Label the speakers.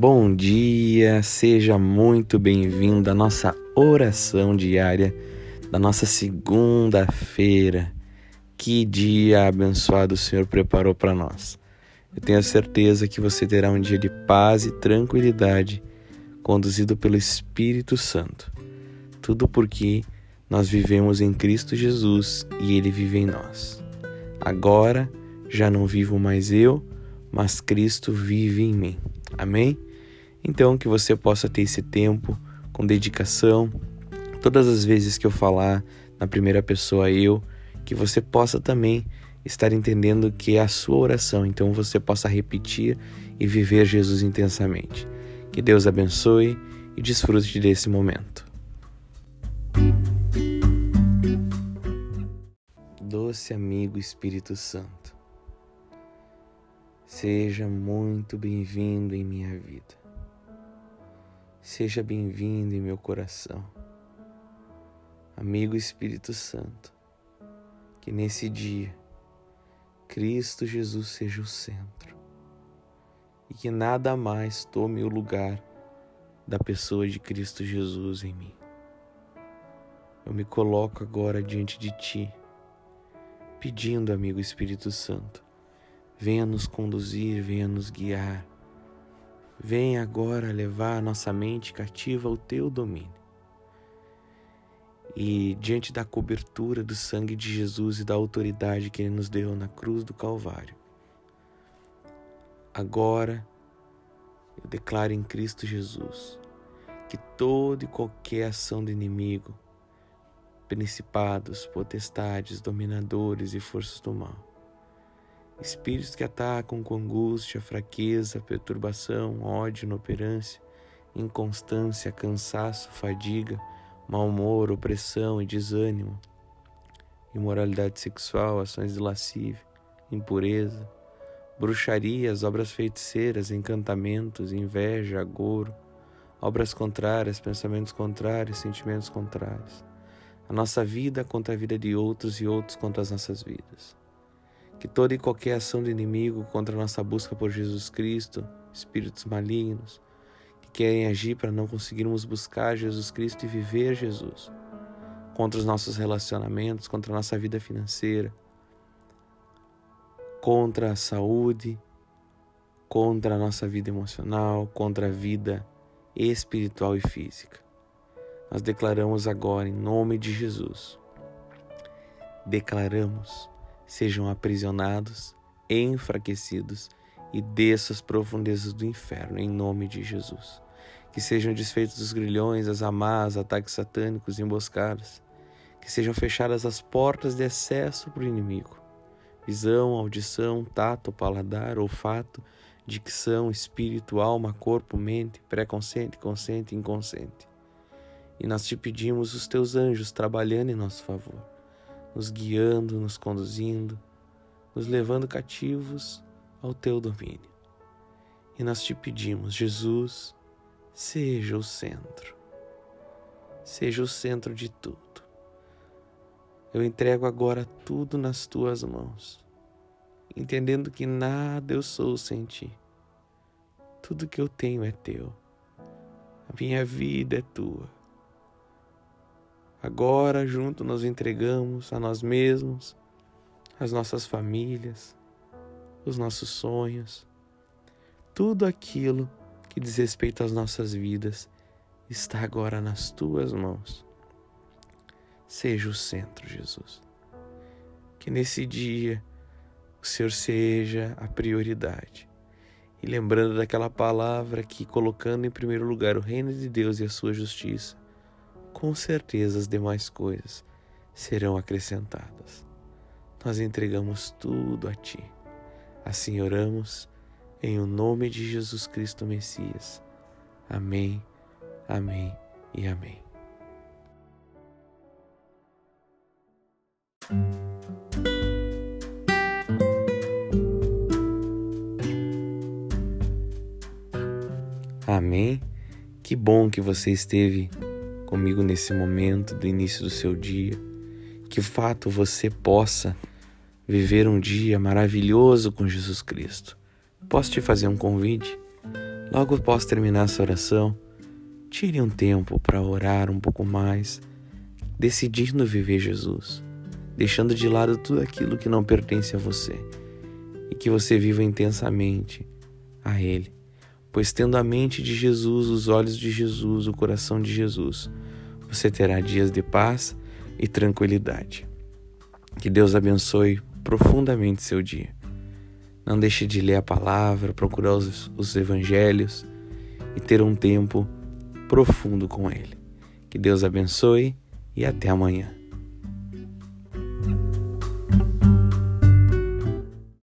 Speaker 1: Bom dia, seja muito bem-vindo à nossa oração diária da nossa segunda-feira. Que dia abençoado o Senhor preparou para nós. Eu tenho a certeza que você terá um dia de paz e tranquilidade, conduzido pelo Espírito Santo. Tudo porque nós vivemos em Cristo Jesus e Ele vive em nós. Agora já não vivo mais eu, mas Cristo vive em mim. Amém? Então, que você possa ter esse tempo com dedicação. Todas as vezes que eu falar na primeira pessoa eu, que você possa também estar entendendo que é a sua oração, então você possa repetir e viver Jesus intensamente. Que Deus abençoe e desfrute desse momento. Doce amigo Espírito Santo, seja muito bem-vindo em minha vida. Seja bem-vindo em meu coração. Amigo Espírito Santo, que nesse dia Cristo Jesus seja o centro e que nada mais tome o lugar da pessoa de Cristo Jesus em mim. Eu me coloco agora diante de Ti, pedindo, amigo Espírito Santo, venha nos conduzir, venha nos guiar Vem agora levar a nossa mente cativa ao teu domínio. E diante da cobertura do sangue de Jesus e da autoridade que ele nos deu na cruz do Calvário, agora eu declaro em Cristo Jesus que toda e qualquer ação do inimigo, principados, potestades, dominadores e forças do mal, Espíritos que atacam com angústia, fraqueza, perturbação, ódio, inoperância, inconstância, cansaço, fadiga, mau humor, opressão e desânimo, imoralidade sexual, ações de lascívia, impureza, bruxarias, obras feiticeiras, encantamentos, inveja, agouro, obras contrárias, pensamentos contrários, sentimentos contrários. A nossa vida contra a vida de outros e outros contra as nossas vidas que toda e qualquer ação do inimigo contra a nossa busca por Jesus Cristo, espíritos malignos, que querem agir para não conseguirmos buscar Jesus Cristo e viver Jesus, contra os nossos relacionamentos, contra a nossa vida financeira, contra a saúde, contra a nossa vida emocional, contra a vida espiritual e física. Nós declaramos agora, em nome de Jesus, declaramos sejam aprisionados, enfraquecidos e desçam as profundezas do inferno, em nome de Jesus. Que sejam desfeitos os grilhões, as amarras, ataques satânicos, emboscadas. Que sejam fechadas as portas de acesso para o inimigo. Visão, audição, tato, paladar, olfato, dicção, espírito, alma, corpo, mente, pré-consciente, consciente inconsciente. E nós te pedimos os teus anjos trabalhando em nosso favor nos guiando, nos conduzindo, nos levando cativos ao teu domínio. E nós te pedimos, Jesus, seja o centro, seja o centro de tudo. Eu entrego agora tudo nas tuas mãos, entendendo que nada eu sou sem ti. Tudo que eu tenho é teu. A minha vida é tua. Agora, junto, nos entregamos a nós mesmos, as nossas famílias, os nossos sonhos, tudo aquilo que diz respeito às nossas vidas está agora nas tuas mãos. Seja o centro, Jesus. Que nesse dia o Senhor seja a prioridade. E lembrando daquela palavra que, colocando em primeiro lugar o reino de Deus e a sua justiça, com certeza as demais coisas serão acrescentadas. Nós entregamos tudo a Ti. Assim oramos, em o nome de Jesus Cristo Messias. Amém, amém e amém. Amém. Que bom que você esteve comigo nesse momento do início do seu dia. Que fato você possa viver um dia maravilhoso com Jesus Cristo. Posso te fazer um convite? Logo após terminar essa oração, tire um tempo para orar um pouco mais, decidindo viver Jesus, deixando de lado tudo aquilo que não pertence a você e que você viva intensamente a Ele. Pois tendo a mente de Jesus, os olhos de Jesus, o coração de Jesus, você terá dias de paz e tranquilidade. Que Deus abençoe profundamente seu dia. Não deixe de ler a palavra, procurar os, os evangelhos e ter um tempo profundo com Ele. Que Deus abençoe e até amanhã.